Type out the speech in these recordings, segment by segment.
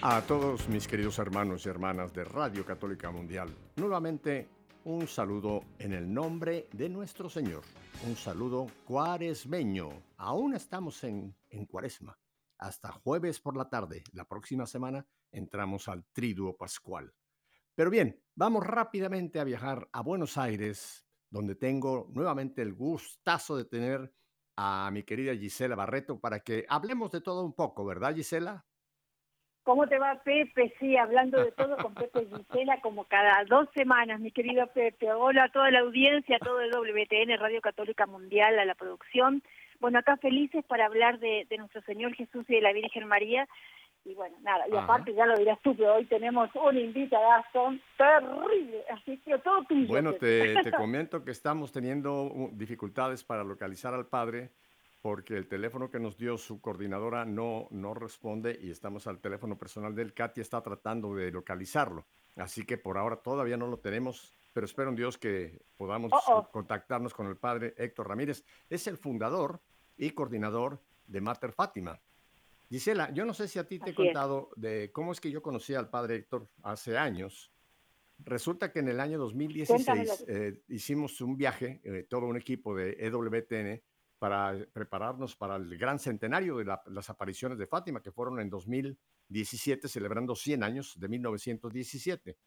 A todos mis queridos hermanos y hermanas de Radio Católica Mundial, nuevamente un saludo en el nombre de nuestro Señor. Un saludo cuaresmeño. Aún estamos en, en cuaresma. Hasta jueves por la tarde. La próxima semana entramos al triduo pascual. Pero bien, vamos rápidamente a viajar a Buenos Aires, donde tengo nuevamente el gustazo de tener a mi querida Gisela Barreto para que hablemos de todo un poco, ¿verdad Gisela? ¿Cómo te va Pepe? Sí, hablando de todo con Pepe Gisela como cada dos semanas, mi querido Pepe. Hola a toda la audiencia, a todo el WTN, Radio Católica Mundial, a la producción. Bueno, acá felices para hablar de, de nuestro Señor Jesús y de la Virgen María. Y bueno, nada, y aparte ya lo dirás tú, pero hoy tenemos un invitadazo terrible, así que todo tuyo. Bueno, te, te comento que estamos teniendo dificultades para localizar al padre porque el teléfono que nos dio su coordinadora no, no responde y estamos al teléfono personal del Katy está tratando de localizarlo. Así que por ahora todavía no lo tenemos, pero espero en Dios que podamos Oh, oh. contactarnos con el padre Héctor Ramírez. Es el fundador y coordinador de Mater Fátima. Gisela, yo no sé si a ti te he Así es. contado de cómo es que yo conocí al padre Héctor hace años. Resulta que en el año 2016 Cuéntamelo. eh, hicimos un viaje, eh, todo un equipo de EWTN, para prepararnos para el gran centenario de la- las apariciones de Fátima, que fueron en 2017, celebrando 100 años de 1917.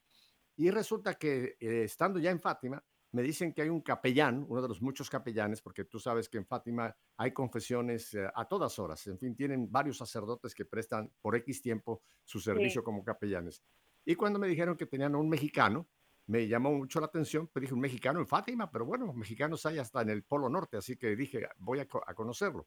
Y resulta que eh, estando ya en Fátima, me dicen que hay un capellán, uno de los muchos capellanes, porque tú sabes que en Fátima hay confesiones eh, a todas horas. En fin, tienen varios sacerdotes que prestan por X tiempo su servicio como capellanes. Y cuando me dijeron que tenían a un mexicano, me llamó mucho la atención, pero dije, un mexicano en Fátima, pero bueno, mexicanos hay hasta en el Polo Norte, así que dije, voy a, co- a conocerlo.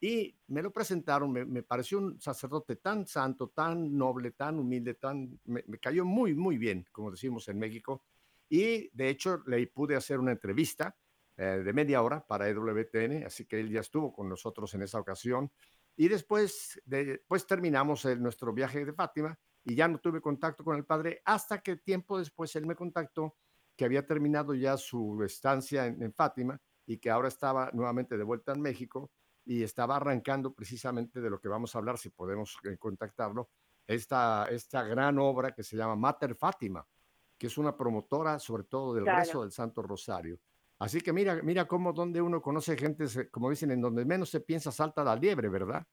Y me lo presentaron, me, pareció un sacerdote tan santo, tan noble, tan humilde, tan, me, cayó muy, muy bien, como decimos en México. Y de hecho le pude hacer una entrevista eh, de media hora para EWTN, así que él ya estuvo con nosotros en esa ocasión. Y después, de, pues terminamos el- nuestro viaje de Fátima y ya no tuve contacto con el padre hasta que tiempo después él me contactó que había terminado ya su estancia en, en Fátima y que ahora estaba nuevamente de vuelta en México y estaba arrancando precisamente de lo que vamos a hablar, si podemos eh, contactarlo, esta, esta gran obra que se llama Mater Fátima, que es una promotora sobre todo del Claro. rezo del Santo Rosario. Así que mira, mira cómo donde uno conoce gente, como dicen, en donde menos se piensa salta la liebre, ¿verdad?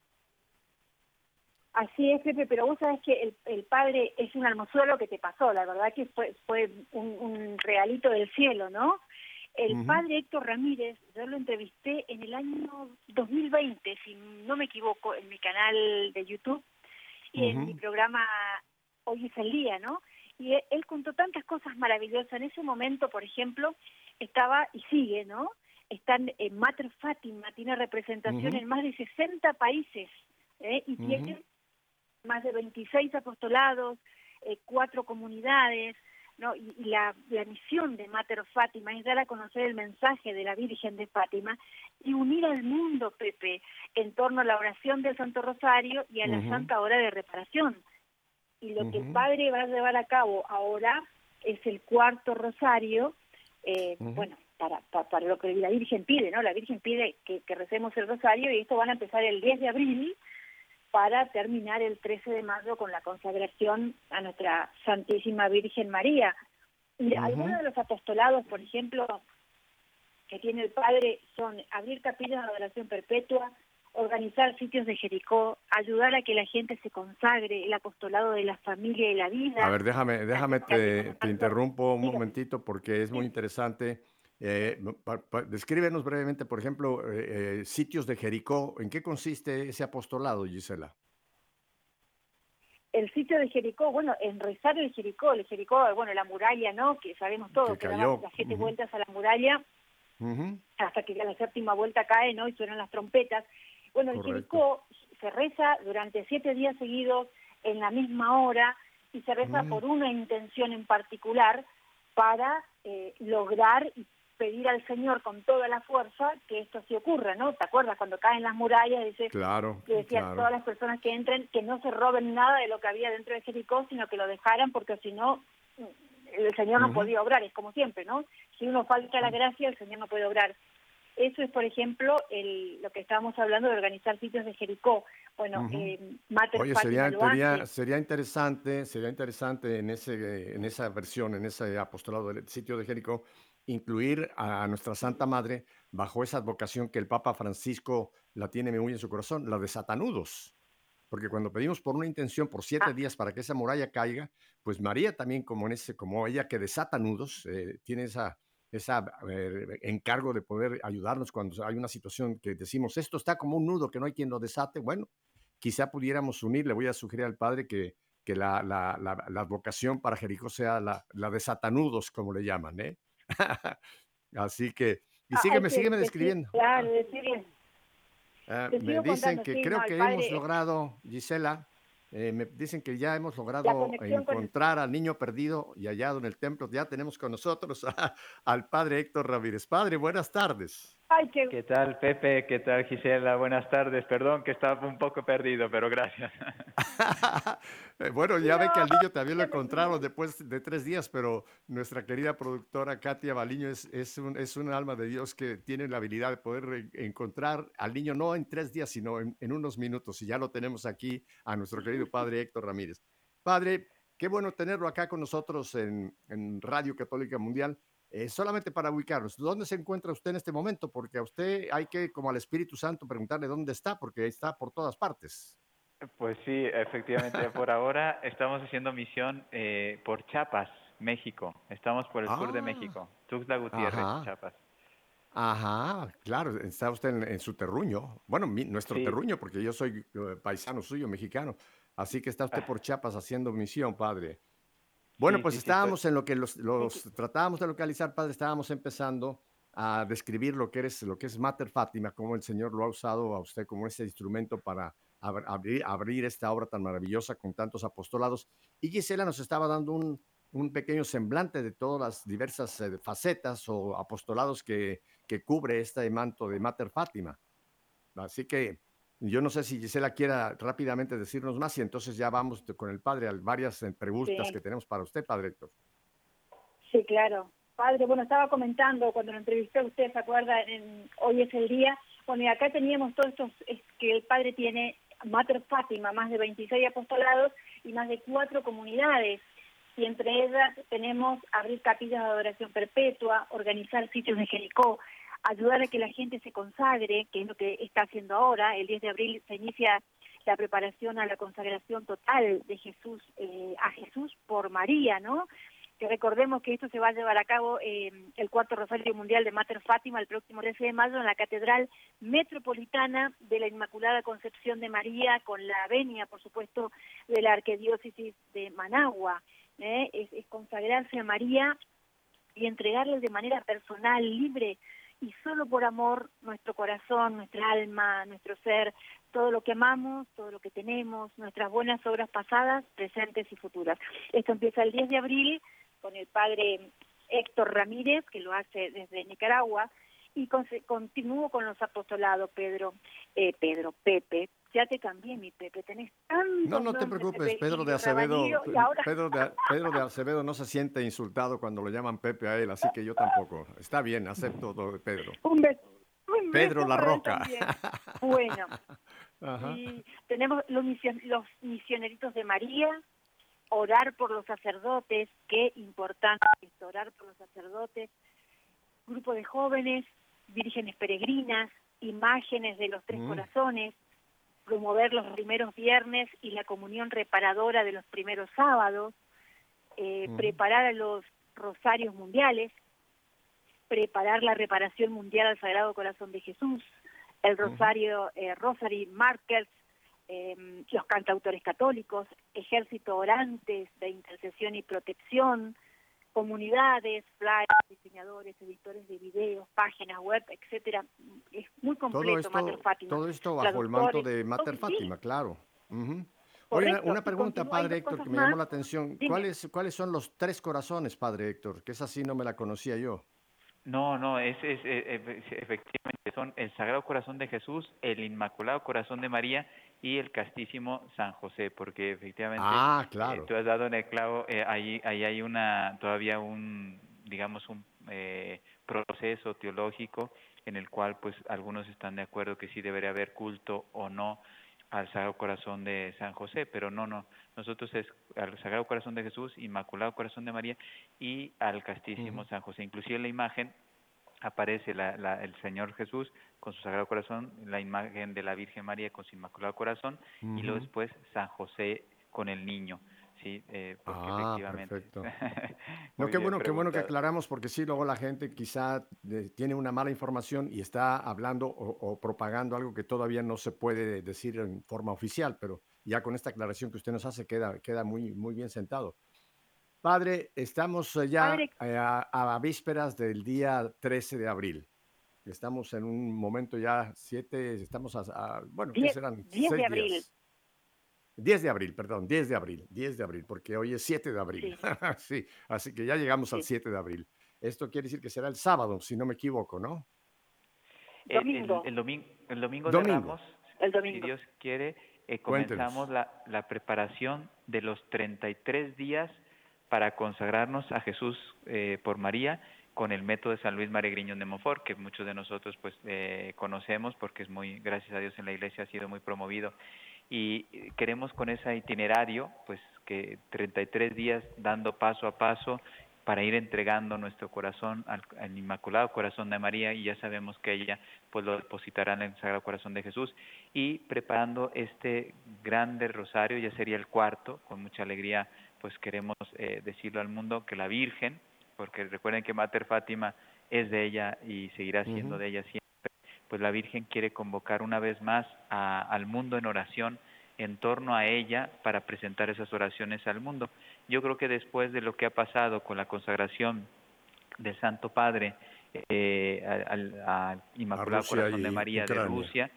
Así es, Pepe, pero vos sabés que el, el padre es una hermosura lo que te pasó, la verdad que fue, fue un, un regalito del cielo, ¿no? El padre Héctor Ramírez, yo lo entrevisté en el año 2020, si no me equivoco, en mi canal de YouTube y en mi programa Hoy es el día, ¿no? Y él, él contó tantas cosas maravillosas. En ese momento, por ejemplo, estaba y sigue, ¿no? Están en Mater Fátima, tiene representación en más de 60 países ¿eh? y tiene más de 26 apostolados, eh, cuatro comunidades, ¿no? Y, y la, la misión de Mater Fátima es dar a conocer el mensaje de la Virgen de Fátima y unir al mundo, Pepe, en torno a la oración del Santo Rosario y a la. Santa Hora de Reparación. Y lo que el. Padre va a llevar a cabo ahora es el cuarto rosario, eh, bueno, para, pa- para lo que la Virgen pide, ¿no? La Virgen pide que, que recemos el rosario y esto van a empezar el 10 de abril para terminar el 13 de mayo con la consagración a nuestra Santísima Virgen María. Ujú. algunos de los apostolados, por ejemplo, que tiene el Padre son abrir capillas de adoración perpetua, organizar sitios de Jericó, ayudar a que la gente se consagre, el apostolado de la familia y la vida. A ver, déjame, déjame, te, te interrumpo un momentito porque es muy interesante. Eh, pa- pa- descríbenos brevemente, por ejemplo, eh, eh, sitios de Jericó. ¿En qué consiste ese apostolado, Gisela? el sitio de Jericó, bueno, en rezar el Jericó, el Jericó, bueno, la muralla, ¿no? Que sabemos todo, Que que, daba cayó, las siete vueltas a la muralla hasta que a la séptima vuelta cae, ¿no? Y suenan las trompetas. Bueno, el. Jericó se reza durante siete días seguidos, en la misma hora y se reza Mm. por una intención en particular para eh, lograr y pedir al Señor con toda la fuerza que esto sí ocurra, ¿no? ¿Te acuerdas cuando caen las murallas? Dice, Claro, que decía claro. todas las personas que entren que no se roben nada de lo que había dentro de Jericó, sino que lo dejaran porque si no el Señor no Ujú. podía obrar, es como siempre, ¿no? Si uno falta la gracia, el Señor no puede obrar. Eso es, por ejemplo, el, lo que estábamos hablando de organizar sitios de Jericó. Bueno, Ujú. eh, Mater Oye, sería, sería, sería interesante, sería interesante en ese, en esa versión, en ese apostolado del sitio de Jericó, incluir a nuestra Santa Madre bajo esa advocación que el Papa Francisco la tiene muy en su corazón, la de satanudos. Porque cuando pedimos por una intención por siete Ah. días para que esa muralla caiga, pues María también, como en ese, como ella que desata nudos, eh, tiene esa, esa eh, encargo de poder ayudarnos cuando hay una situación que decimos esto está como un nudo que no hay quien lo desate. Bueno, quizá pudiéramos unir, le voy a sugerir al padre que, que la, la, la, la advocación para Jericó sea la, la de satanudos, como le llaman, ¿eh? Así que, y Ah, sígueme, sígueme describiendo. Claro, Ah, me sigo dicen contando, que sí, creo no, que padre- hemos logrado, Gisela, eh, me dicen que ya hemos logrado el- encontrar al niño perdido y hallado en el templo. Ya tenemos con nosotros a- al padre Héctor Ramírez. Padre, buenas tardes. Ay, qué ¿Qué tal, Pepe? ¿Qué tal, Gisela? Buenas tardes. Perdón que estaba un poco perdido, pero gracias. Eh, bueno, ya ve que al niño también lo encontraron después de tres días, pero nuestra querida productora Katia Baliño es, es, un, es un alma de Dios que tiene la habilidad de poder encontrar al niño no en tres días, sino en, en unos minutos. Y ya lo tenemos aquí a nuestro querido padre Héctor Ramírez. Padre, qué bueno tenerlo acá con nosotros en, en Radio Católica Mundial. Eh, solamente para ubicarnos, ¿dónde se encuentra usted en este momento? Porque a usted hay que, como al Espíritu Santo, preguntarle dónde está, porque está por todas partes. Pues sí, efectivamente, por ahora estamos haciendo misión eh, por Chiapas, México. Estamos por el sur de Ah. México, Tuxtla Gutiérrez, Ajá. Chiapas. Ajá, claro, está usted en, en su terruño. Bueno, mi- nuestro Sí. terruño, porque yo soy eh, paisano suyo, mexicano. Así que está usted Ah. por Chiapas haciendo misión, padre. Bueno, pues estábamos en lo que los, los tratábamos de localizar, padre, estábamos empezando a describir lo que, eres, lo que es Mater Fátima, cómo el Señor lo ha usado a usted como ese instrumento para ab- abrir, abrir esta obra tan maravillosa con tantos apostolados. Y Gisela nos estaba dando un, un pequeño semblante de todas las diversas eh, facetas o apostolados que, que cubre este manto de Mater Fátima. Así que yo no sé si Gisela quiera rápidamente decirnos más y entonces ya vamos con el padre a varias preguntas Sí. que tenemos para usted, padre Héctor. Sí, claro. Padre, bueno, estaba comentando cuando lo entrevisté a usted, ¿se acuerda? En- hoy es el día. Bueno, y acá teníamos todos estos, es que el Padre tiene Mater Fátima, más de 26 apostolados y más de cuatro comunidades. Y entre ellas tenemos abrir capillas de adoración perpetua, organizar sitios de Jericó, ayudar a que la gente se consagre, que es lo que está haciendo ahora. El 10 de abril se inicia la preparación a la consagración total de Jesús, eh, a Jesús por María, ¿no? que recordemos que esto se va a llevar a cabo eh, el cuarto Rosario Mundial de Mater Fátima el próximo 13 de mayo en la Catedral Metropolitana de la Inmaculada Concepción de María, con la venia, por supuesto, de la Arquidiócesis de Managua. ¿eh? Es, es consagrarse a María y entregarle de manera personal, libre y solo por amor nuestro corazón, nuestra alma, nuestro ser, todo lo que amamos, todo lo que tenemos, nuestras buenas obras pasadas, presentes y futuras. Esto empieza el 10 de abril con el padre Héctor Ramírez, que lo hace desde Nicaragua, y con, continúo con los apostolados, Pedro, eh, Pedro, Pepe, ya te cambié mi Pepe, tenés No, no te preocupes, Pepe, Pedro de Acevedo, ahora- Pedro de, Pedro de Acevedo no se siente insultado cuando lo llaman Pepe a él, así que yo tampoco. Está bien, acepto todo de Pedro. un beso. un Pedro La Roca. Bueno, Ajá. y tenemos los, mision- los misioneritos de María, orar por los sacerdotes, qué importante es orar por los sacerdotes, grupo de jóvenes, vírgenes peregrinas, imágenes de los tres Mm. corazones, promover los primeros viernes y la comunión reparadora de los primeros sábados, eh, preparar a los rosarios mundiales, preparar la reparación mundial al Sagrado Corazón de Jesús, el rosario eh, Rosary Markers, eh, los cantautores católicos, ejército orantes de intercesión y protección, comunidades, flyers, diseñadores, editores de videos, páginas web, etcétera. Es muy Todo completo esto, Mater Fátima. todo esto bajo el manto de Mater todo, sí. Fátima, claro. Ujú. Oye, una- pregunta, padre Héctor, que me llamó más. la atención. ¿Cuáles, ¿Cuáles son los tres corazones, padre Héctor? Que esa sí no me la conocía yo. No, no, es, es, efectivamente son el Sagrado Corazón de Jesús, el Inmaculado Corazón de María y el Castísimo San José, porque efectivamente Ah, eh, tú has dado en el clavo, eh, ahí, ahí hay una, todavía un, digamos, un eh, proceso teológico en el cual pues algunos están de acuerdo que sí debería haber culto o no al Sagrado Corazón de San José, pero no, no, nosotros es al Sagrado Corazón de Jesús, Inmaculado Corazón de María y al Castísimo. San José. Inclusive en la imagen aparece la, la- el Señor Jesús con su Sagrado Corazón, la imagen de la Virgen María con su Inmaculado Corazón y luego después San José con el niño, sí, eh, porque Ah, efectivamente. perfecto. No, qué bueno, qué bueno que aclaramos, porque sí, luego la gente quizá eh, tiene una mala información y está hablando o, o propagando algo que todavía no se puede decir en forma oficial, pero ya con esta aclaración que usted nos hace queda, queda muy, muy bien sentado. Padre, estamos eh, ya Padre. eh, a, a vísperas del día 13 de abril. Estamos en un momento ya, siete, estamos a, a- bueno, ¿qué Diez- serán? diez de Seis abril. días. 10 de abril, perdón, 10 de abril, 10 de abril, porque hoy es 7 de abril. Sí, así que ya llegamos al Sí. 7 de abril. Esto quiere decir que será el sábado, si no me equivoco, ¿no? El- el- Domingo. El, domingo, el domingo, Domingo. de Ramos, El si domingo. Dios quiere, eh, comenzamos la, la preparación de los 33 días para consagrarnos a Jesús eh, por María con el método de San Luis Maregriño de Monfort, que muchos de nosotros pues eh, conocemos porque es muy, gracias a Dios en la iglesia ha sido muy promovido. Y queremos con ese itinerario, pues que 33 días dando paso a paso para ir entregando nuestro corazón al, al Inmaculado Corazón de María y ya sabemos que ella pues lo depositará en el Sagrado Corazón de Jesús. Y preparando este grande rosario, ya sería el cuarto, con mucha alegría pues queremos eh, decirlo al mundo que la Virgen, porque recuerden que Mater Fátima es de ella y seguirá siendo de ella siempre, pues la Virgen quiere convocar una vez más a- al mundo en oración en torno a ella para presentar esas oraciones al mundo. Yo creo que después de lo que ha pasado con la consagración del Santo Padre eh, al, Inmaculado Corazón de María de. Rusia,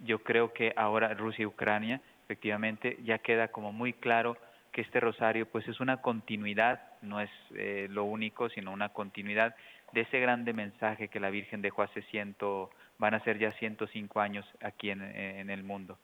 yo creo que ahora Rusia y Ucrania, efectivamente, ya queda como muy claro que este rosario pues es una continuidad, no es eh, lo único, sino una continuidad de ese grande mensaje que la Virgen dejó hace ciento, van a ser ya 105 años aquí en, en el mundo.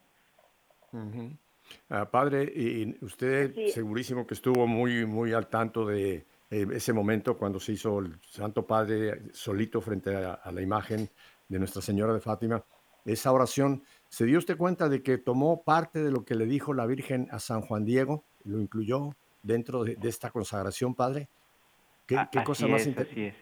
Ah, padre, y usted Sí. segurísimo que estuvo muy, muy al tanto de eh, ese momento cuando se hizo el Santo Padre solito frente a, a la imagen de Nuestra Señora de Fátima. Esa oración, ¿se dio usted cuenta de que tomó parte de lo que le dijo la Virgen a San Juan Diego? ¿Lo incluyó dentro de, de esta consagración, padre? ¿Qué, A- qué cosa más es, inter- así es.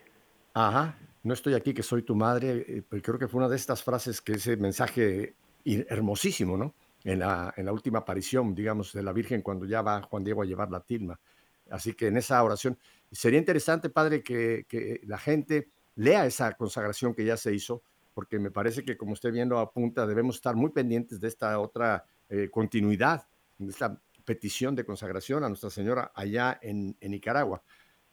Ajá, no estoy aquí que soy tu madre, eh, pero creo que fue una de estas frases que ese mensaje ir- hermosísimo, ¿no? En la, última aparición, digamos, de la Virgen cuando ya va Juan Diego a llevar la tilma. Así que en esa oración sería interesante, padre, que, la gente lea esa consagración que ya se hizo, porque me parece que, como usted viendo apunta, debemos estar muy pendientes de esta otra eh, continuidad, de esta petición de consagración a Nuestra Señora allá en, en Nicaragua.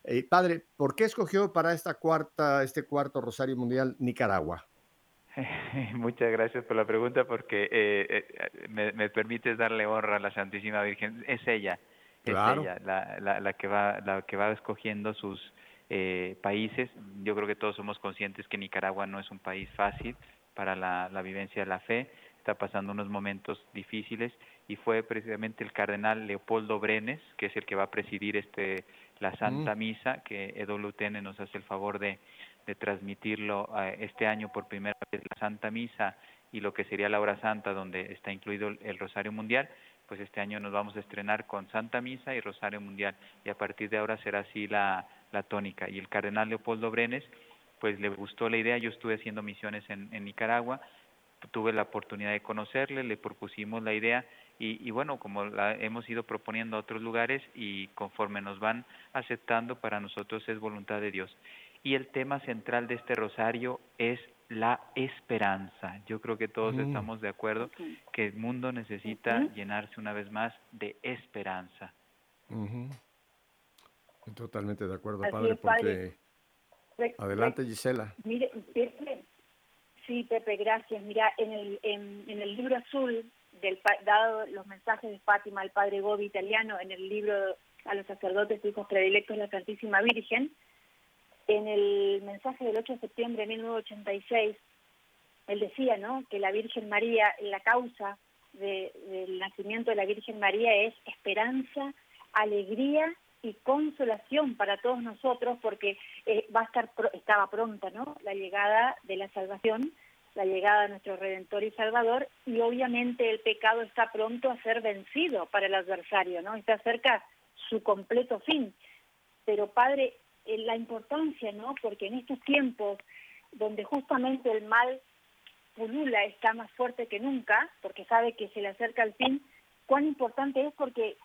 Eh, padre, ¿por qué escogió para esta cuarta, este cuarto Rosario Mundial Nicaragua? Muchas gracias por la pregunta porque eh, eh, me, me permites darle honra a la Santísima Virgen. Es ella, Claro. es ella la, la, la que va la que va escogiendo sus eh, países. Yo creo que todos somos conscientes que Nicaragua no es un país fácil para la, la vivencia de la fe. Está pasando unos momentos difíciles y fue precisamente el cardenal Leopoldo Brenes, que es el que va a presidir este la Santa Misa, que EWTN nos hace el favor de, de transmitirlo eh, este año por primera vez la Santa Misa y lo que sería la hora santa donde está incluido el, Rosario Mundial, pues este año nos vamos a estrenar con Santa Misa y Rosario Mundial y a partir de ahora será así la, la tónica. Y el cardenal Leopoldo Brenes, pues le gustó la idea, yo estuve haciendo misiones en, en Nicaragua, tuve la oportunidad de conocerle, le propusimos la idea y, y bueno, como la hemos ido proponiendo a otros lugares y conforme nos van aceptando, para nosotros es voluntad de Dios. Y el tema central de este rosario es la esperanza. Yo creo que todos Mm. estamos de acuerdo que el mundo necesita llenarse una vez más de esperanza. Totalmente de acuerdo, Así padre, es, padre. porque... Adelante, Gisela. Mire, Pepe, sí, Pepe, gracias. Mira, en el, en, en el libro azul del dado los mensajes de Fátima al padre Gobi italiano en el libro a los sacerdotes hijos predilectos de la Santísima Virgen, en el mensaje del 8 de septiembre de 1986, él decía, ¿no?, que la Virgen María, la causa del nacimiento de la Virgen María es esperanza, alegría y consolación para todos nosotros, porque eh, va a estar estaba pronta, ¿no?, la llegada de la salvación, la llegada de nuestro Redentor y Salvador, y obviamente el pecado está pronto a ser vencido para el adversario, ¿no? Está cerca su completo fin. Pero Padre, eh, la importancia, ¿no? Porque en estos tiempos donde justamente el mal pulula está más fuerte que nunca, porque sabe que se le acerca el fin, cuán importante es porque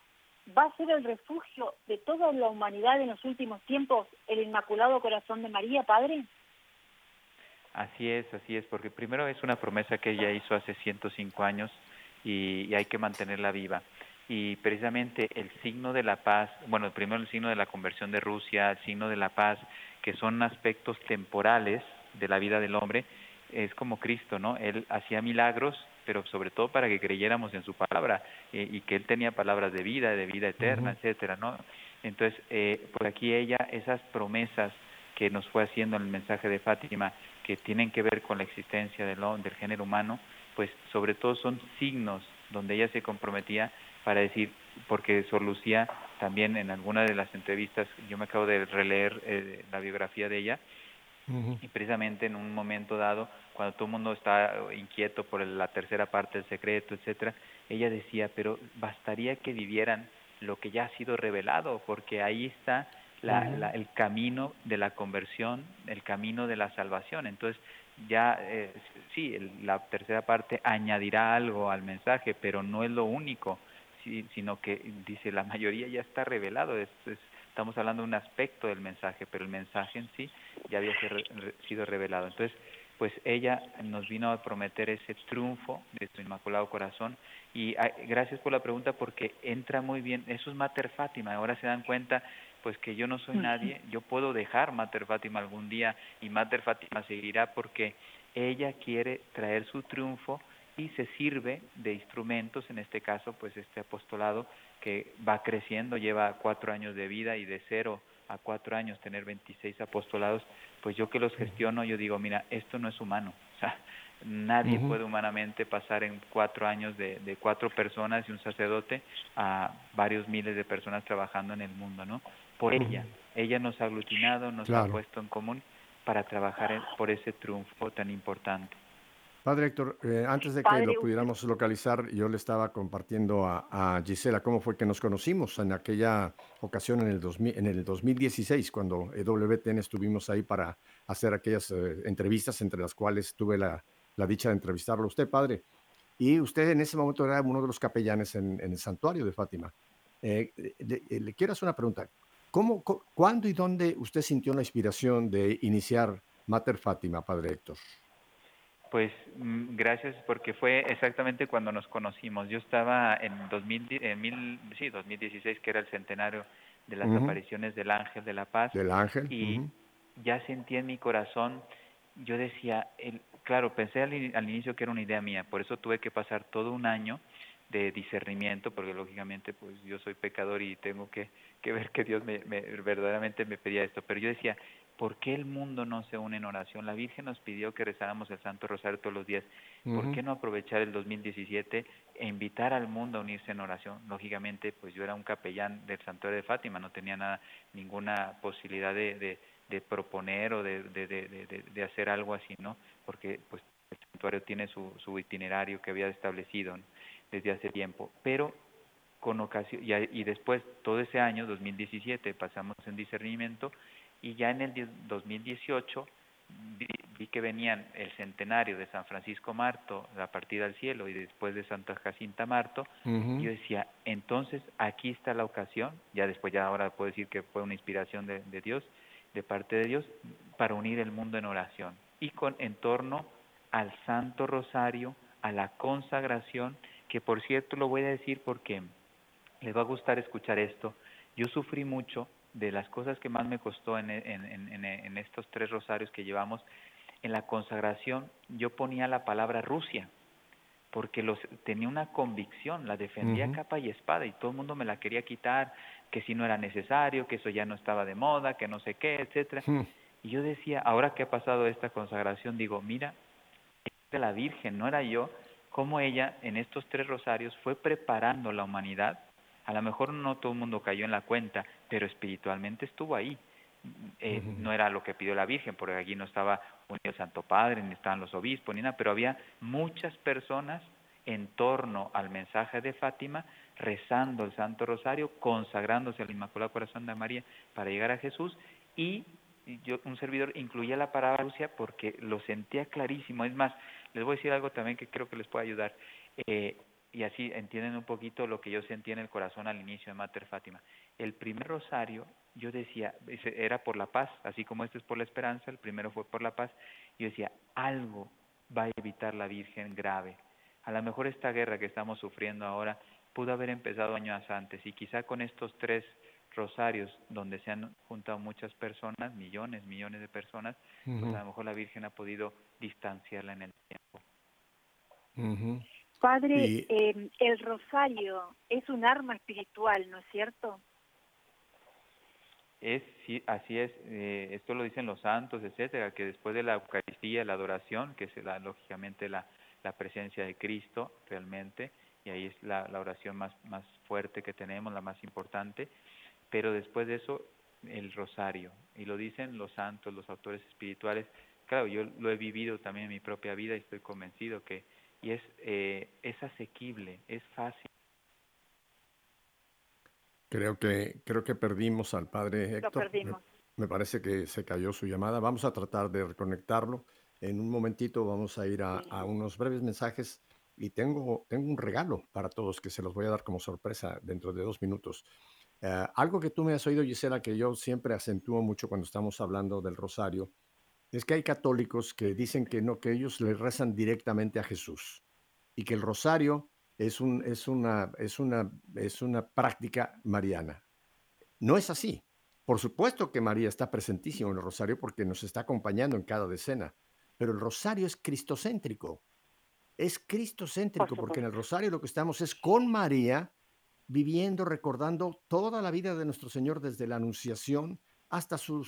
va a ser el refugio de toda la humanidad en los últimos tiempos el Inmaculado Corazón de María, Padre. Así es, así es, porque primero es una promesa que ella hizo hace 105 años y, y hay que mantenerla viva y precisamente el signo de la paz, bueno, primero el signo de la conversión de Rusia, el signo de la paz, que son aspectos temporales de la vida del hombre, es como Cristo, ¿no? Él hacía milagros, pero sobre todo para que creyéramos en su palabra eh, y que él tenía palabras de vida, de vida eterna, etcétera, ¿no? Entonces, eh, por aquí ella, esas promesas que nos fue haciendo en el mensaje de Fátima, que tienen que ver con la existencia del, del género humano, pues sobre todo son signos donde ella se comprometía para decir, porque Sor Lucía también en alguna de las entrevistas, yo me acabo de releer eh, la biografía de ella, y precisamente en un momento dado, cuando todo el mundo está inquieto por la tercera parte del secreto, etcétera, ella decía, pero bastaría que vivieran lo que ya ha sido revelado, porque ahí está la, el camino de la conversión, el camino de la salvación. Entonces, ya eh, sí, la tercera parte añadirá algo al mensaje, pero no es lo único sino que dice la mayoría ya está revelado, estamos hablando de un aspecto del mensaje, pero el mensaje en sí ya había sido revelado. Entonces, pues ella nos vino a prometer ese triunfo de su Inmaculado Corazón y gracias por la pregunta porque entra muy bien, eso es Mater Fátima, ahora se dan cuenta pues que yo no soy nadie, yo puedo dejar Mater Fátima algún día y Mater Fátima seguirá porque ella quiere traer su triunfo y se sirve de instrumentos, en este caso, pues este apostolado que va creciendo, lleva cuatro años de vida y de cero a cuatro años tener 26 apostolados, pues yo que los gestiono, yo digo, mira, esto no es humano, o sea, nadie puede humanamente pasar en cuatro años de, de, cuatro personas y un sacerdote a varios miles de personas trabajando en el mundo, ¿no? Por ella, ella nos ha aglutinado, nos ha puesto en común para trabajar por ese triunfo tan importante. Padre Héctor, eh, antes de que lo pudiéramos localizar, yo le estaba compartiendo a, Gisela cómo fue que nos conocimos en aquella ocasión en el, 2000, en el 2016, cuando EWTN estuvimos ahí para hacer aquellas eh, entrevistas, entre las cuales tuve la, dicha de entrevistarlo a usted, Padre. Y usted en ese momento era uno de los capellanes en, el santuario de Fátima. Eh, le, quiero hacer una pregunta. ¿Cómo, ¿Cuándo y dónde usted sintió la inspiración de iniciar Mater Fátima, Padre Héctor? Pues mm, gracias porque fue exactamente cuando nos conocimos. Yo estaba en, 2000, en mil, sí, 2016, que era el centenario de las apariciones del ángel de la paz. Del ángel. Y ya sentí en mi corazón, yo decía, el, claro, pensé al, inicio que era una idea mía, por eso tuve que pasar todo un año de discernimiento, porque lógicamente pues yo soy pecador y tengo que, que ver que Dios me, me, verdaderamente me pedía esto. Pero yo decía, ¿Por qué el mundo no se une en oración? La Virgen nos pidió que rezáramos el Santo Rosario todos los días. ¿Por qué no aprovechar el 2017 e invitar al mundo a unirse en oración? Lógicamente, pues yo era un capellán del Santuario de Fátima, no tenía nada, ninguna posibilidad de, de, proponer o de, de, hacer algo así, ¿no? Porque pues el santuario tiene su, su itinerario que había establecido desde hace tiempo. Pero con ocasión, y, y después, todo ese año, 2017, pasamos en discernimiento y ya en el 2018 vi, que venían el centenario de San Francisco Marto, la partida al cielo, y después de Santa Jacinta Marto, y yo decía, entonces aquí está la ocasión, ya después ya ahora puedo decir que fue una inspiración de, Dios, de parte de Dios, para unir el mundo en oración, y con en torno al Santo Rosario, a la consagración, que por cierto lo voy a decir porque les va a gustar escuchar esto, yo sufrí mucho de las cosas que más me costó en, en, estos tres rosarios que llevamos, en la consagración yo ponía la palabra Rusia, porque los, tenía una convicción, la defendía capa y espada y todo el mundo me la quería quitar, que si no era necesario, que eso ya no estaba de moda, que no sé qué, etcétera. Hmm. Y yo decía, ahora que ha pasado esta consagración, digo, mira, de la Virgen, no era yo, cómo ella en estos tres rosarios fue preparando la humanidad. A lo mejor no todo el mundo cayó en la cuenta, pero espiritualmente estuvo ahí. Eh. No era lo que pidió la Virgen, porque aquí no estaba unido el Santo Padre, ni estaban los obispos, ni nada, pero había muchas personas en torno al mensaje de Fátima, rezando el Santo Rosario, consagrándose al Inmaculado Corazón de María para llegar a Jesús y y yo un servidor incluía la palabra Rusia porque lo sentía clarísimo. Es más, les voy a decir algo también que creo que les puede ayudar. Eh, y así entienden un poquito lo que yo sentía en el corazón al inicio de Mater Fátima. El primer rosario, yo decía, era por la paz, así como este es por la esperanza, el primero fue por la paz. Yo decía, algo va a evitar la Virgen grave. A lo mejor esta guerra que estamos sufriendo ahora pudo haber empezado años antes y quizá con estos tres rosarios donde se han juntado muchas personas, millones, millones de personas, pues a lo mejor la Virgen ha podido distanciarla en el tiempo. Padre, Y- eh, el rosario es un arma espiritual, ¿no es cierto? Es, sí, así es, eh, esto lo dicen los santos, etcétera, que después de la Eucaristía, la adoración, que es la, lógicamente la, la presencia de Cristo realmente, y ahí es la, la oración más, más fuerte que tenemos, la más importante, pero después de eso, el rosario, y lo dicen los santos, los autores espirituales, claro, yo lo he vivido también en mi propia vida y estoy convencido que, y es, eh, es asequible, es fácil. Creo que, creo que perdimos al padre Héctor. Me- perdimos. Me, parece que se cayó su llamada. Vamos a tratar de reconectarlo. En un momentito vamos a ir a, a unos breves mensajes y tengo, tengo un regalo para todos que se los voy a dar como sorpresa dentro de dos minutos. Eh, algo que tú me has oído, Gisela, que yo siempre acentúo mucho cuando estamos hablando del rosario, es que hay católicos que dicen que no, que ellos le rezan directamente a Jesús y que el rosario es, un, es, una, es, una, es una práctica mariana. No es así. Por supuesto que María está presentísima en el rosario porque nos está acompañando en cada decena, pero el rosario es cristocéntrico. Es cristocéntrico porque en el rosario lo que estamos es con María viviendo, recordando toda la vida de nuestro Señor desde la Anunciación hasta su,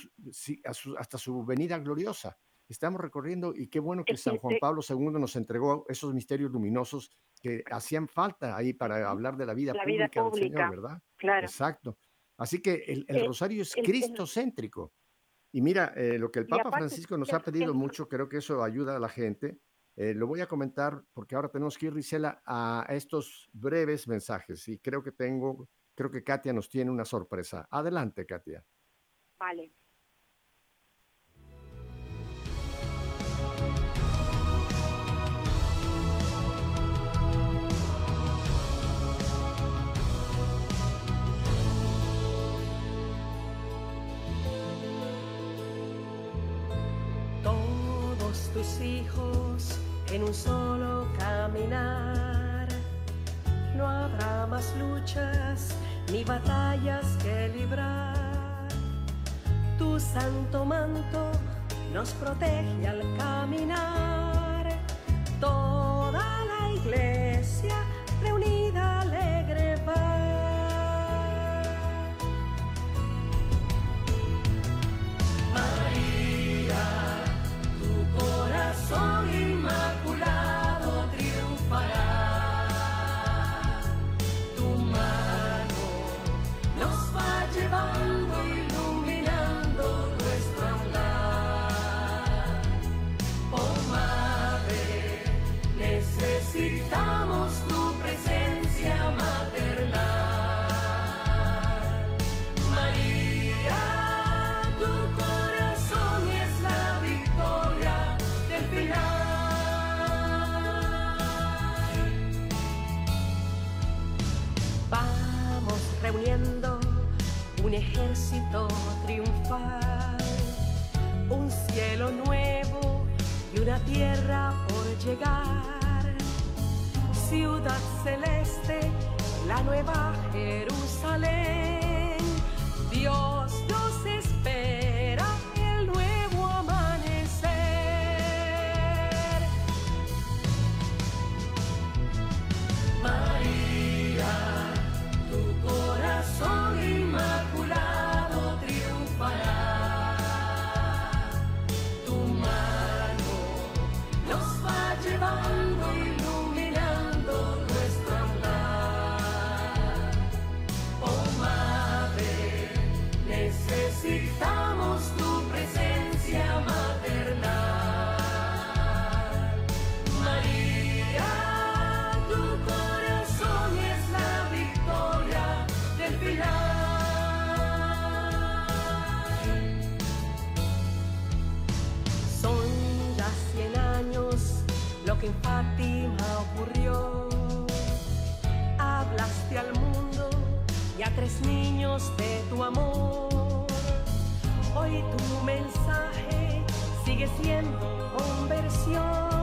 hasta su venida gloriosa. Estamos recorriendo y qué bueno que San Juan Pablo II nos entregó esos misterios luminosos que hacían falta ahí para hablar de la vida La vida pública del Señor, ¿verdad? claro. Exacto. Así que el, el Eh, rosario es el- cristocéntrico. Y mira, eh, lo que el Papa aparte, Francisco nos ha pedido mucho, creo que eso ayuda a la gente. Eh, lo voy a comentar porque ahora tenemos que ir, Gisela, a estos breves mensajes. Y creo que tengo, creo que Katia nos tiene una sorpresa. Adelante, Katia. Vale. Todos tus hijos en un solo caminar. No habrá más luchas ni batallas que librar. Tu santo manto nos protege al caminar. Toda la iglesia a tres niños de tu amor. Hoy tu mensaje sigue siendo conversión.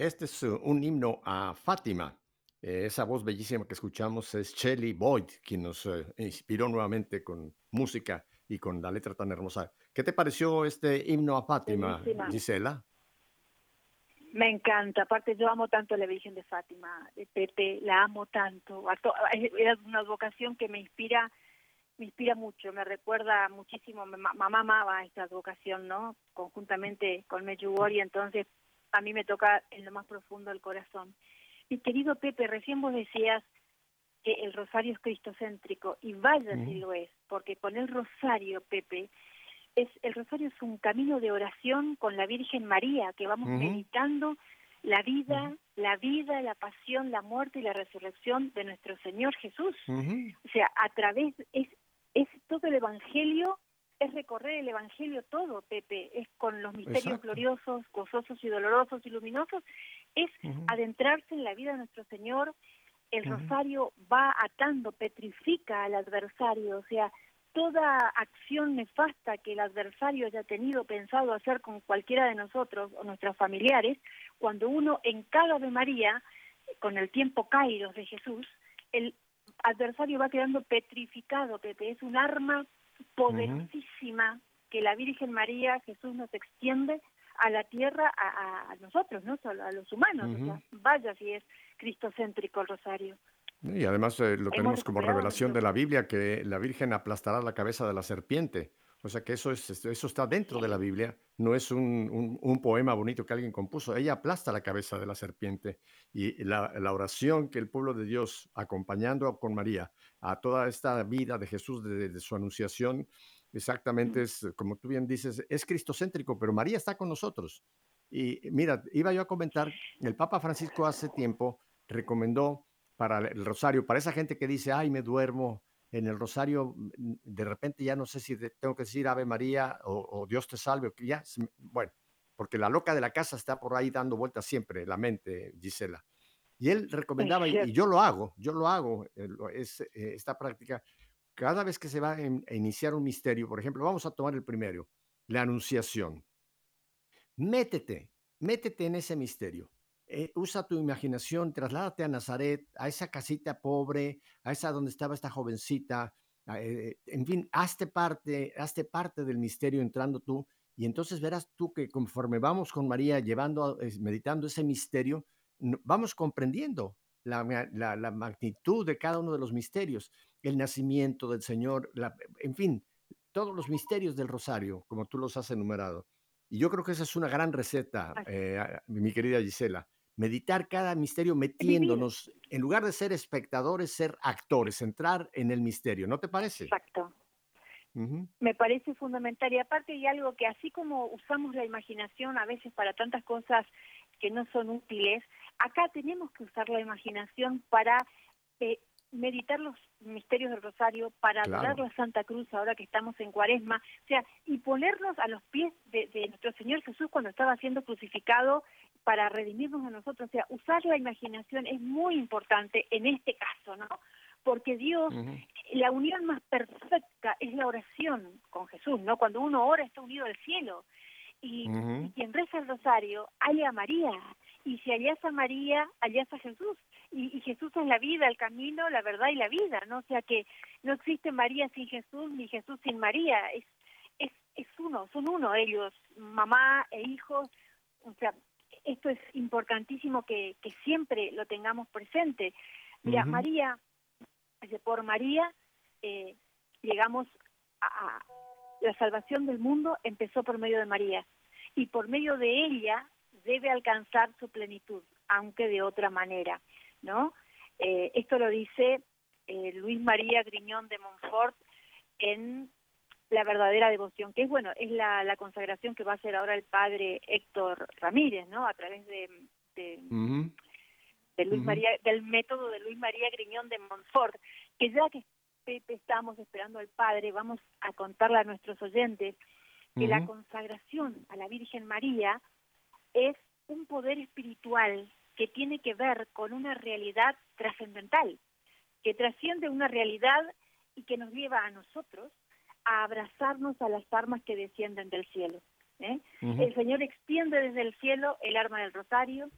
Este es uh, un himno a Fátima. Eh, esa voz bellísima que escuchamos es Shelley Boyd, quien nos eh, inspiró nuevamente con música y con la letra tan hermosa. ¿Qué te pareció este himno a Fátima, Bellísima. Gisela? Me encanta, aparte yo amo tanto a la Virgen de Fátima, de Pepe, la amo tanto. Era una vocación que me inspira, me inspira mucho, me recuerda muchísimo, mamá amaba esta vocación, ¿no? Conjuntamente con Medjugorje, entonces a mí me toca en lo más profundo del corazón. Mi querido Pepe, recién vos decías que el rosario es cristocéntrico, y vaya si Ujú. lo es, porque con el rosario, Pepe, es el rosario es un camino de oración con la Virgen María, que vamos meditando la vida, la vida, la pasión, la muerte y la resurrección de nuestro Señor Jesús. O sea, a través, es, es todo el Evangelio, es recorrer el Evangelio todo, Pepe, es con los misterios Exacto. gloriosos, gozosos y dolorosos y luminosos, es adentrarse en la vida de nuestro Señor, el rosario va atando, petrifica al adversario, o sea, toda acción nefasta que el adversario haya tenido pensado hacer con cualquiera de nosotros o nuestros familiares, cuando uno en cada Ave María, con el tiempo kairos de Jesús, el adversario va quedando petrificado, Pepe, es un arma poderosísima que la Virgen María, Jesús nos extiende a la tierra, a, a- nosotros, ¿no? Solo a los humanos. o Ujú. sea, vaya si es cristocéntrico el rosario. Y además eh, lo tenemos como revelación de la Biblia que la Virgen aplastará la cabeza de la serpiente. O sea que eso, es, este, eso está dentro de la Biblia, no es un, un- un poema bonito que alguien compuso. Ella aplasta la cabeza de la serpiente. Y la, la oración que el pueblo de Dios, acompañando con María a toda esta vida de Jesús, de, de su anunciación, exactamente es, como tú bien dices, es cristocéntrico, pero María está con nosotros. Y mira, iba yo a comentar, el Papa Francisco hace tiempo recomendó para el rosario, para esa gente que dice, ay, me duermo en el rosario, mm, de repente ya no sé si tengo que decir Ave María o, o Dios te salve, o que ya, bueno, porque la loca de la casa está por ahí dando vueltas siempre, la mente, Gisela. Y él recomendaba, y, y yo lo hago, yo lo hago, eh, es, eh, esta práctica, cada vez que se va a iniciar un misterio, por ejemplo, vamos a tomar el primero, la anunciación. Métete, métete en ese misterio. Eh, usa tu imaginación, trasládate a Nazaret, a esa casita pobre, a esa donde estaba esta jovencita, eh, en fin, hazte parte, hazte parte del misterio entrando tú, y entonces verás tú que conforme vamos con María llevando, meditando ese misterio, vamos comprendiendo la, la- la magnitud de cada uno de los misterios, el nacimiento del Señor, la- en fin, todos los misterios del rosario, como tú los has enumerado. Y yo creo que esa es una gran receta, eh, mi querida Gisela. Meditar cada misterio metiéndonos, en lugar de ser espectadores, ser actores, entrar en el misterio. ¿No te parece? Exacto. Me parece fundamental. Y aparte hay algo que así como usamos la imaginación a veces para tantas cosas que no son útiles, acá tenemos que usar la imaginación para eh, meditar los misterios del Rosario, para Claro. adorar la Santa Cruz ahora que estamos en Cuaresma, o sea, y ponernos a los pies de, de nuestro Señor Jesús cuando estaba siendo crucificado para redimirnos a nosotros. O sea, usar la imaginación es muy importante en este caso, ¿no? Porque Dios la unión más perfecta es la oración con Jesús, ¿no? Cuando uno ora está unido al cielo. Y quien reza el rosario, halla a María. Y si hallas a María, hallas a Jesús. y, y Jesús es la vida, el camino, la verdad y la vida, ¿no? O sea que no existe María sin Jesús ni Jesús sin María, es, es, es uno, son uno ellos, mamá e hijos, o sea, esto es importantísimo que, que siempre lo tengamos presente. Mira. María, por María eh, llegamos a, a- la salvación del mundo empezó por medio de María y por medio de ella debe alcanzar su plenitud, aunque de otra manera, ¿no? Eh, esto lo dice eh, Luis María Griñón de Montfort en la verdadera devoción, que es bueno, es la, la consagración que va a hacer ahora el padre Héctor Ramírez, ¿no? A través de, de, Luis. María, del método de Luis María Griñón de Montfort, que ya que Pepe estamos esperando al Padre, vamos a contarle a nuestros oyentes que la consagración a la Virgen María es un poder espiritual que tiene que ver con una realidad trascendental, que trasciende una realidad y que nos lleva a nosotros a abrazarnos a las armas que descienden del cielo. ¿eh? El Señor extiende desde el cielo el arma del rosario,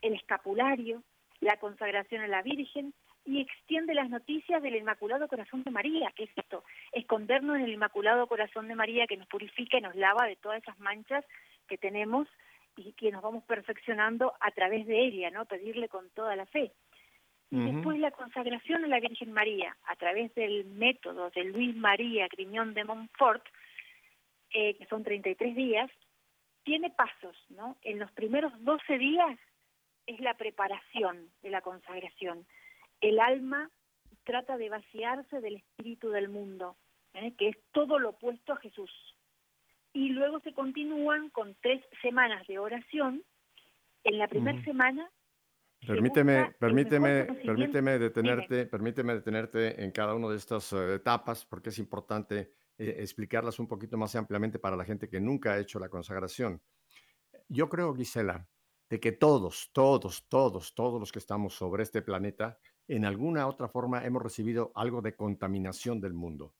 el escapulario, la consagración a la Virgen y extiende las noticias del Inmaculado Corazón de María, que es esto, escondernos en el Inmaculado Corazón de María que nos purifica y nos lava de todas esas manchas que tenemos y que nos vamos perfeccionando a través de ella, ¿no? Pedirle con toda la fe. Después la consagración a la Virgen María, a través del método de Luis María Griñón de Montfort, eh, que son 33 días, tiene pasos, ¿no? En los primeros 12 días es la preparación de la consagración. El alma trata de vaciarse del espíritu del mundo, ¿eh? que es todo lo opuesto a Jesús. Y luego se continúan con tres semanas de oración. En la primera semana se Permíteme, permíteme, permíteme detenerte, permíteme detenerte en cada una de estas eh, etapas, porque es importante eh, explicarlas un poquito más ampliamente para la gente que nunca ha hecho la consagración. Yo creo, Gisela, de que todos, todos, todos, todos los que estamos sobre este planeta, en alguna otra forma hemos recibido algo de contaminación del mundo.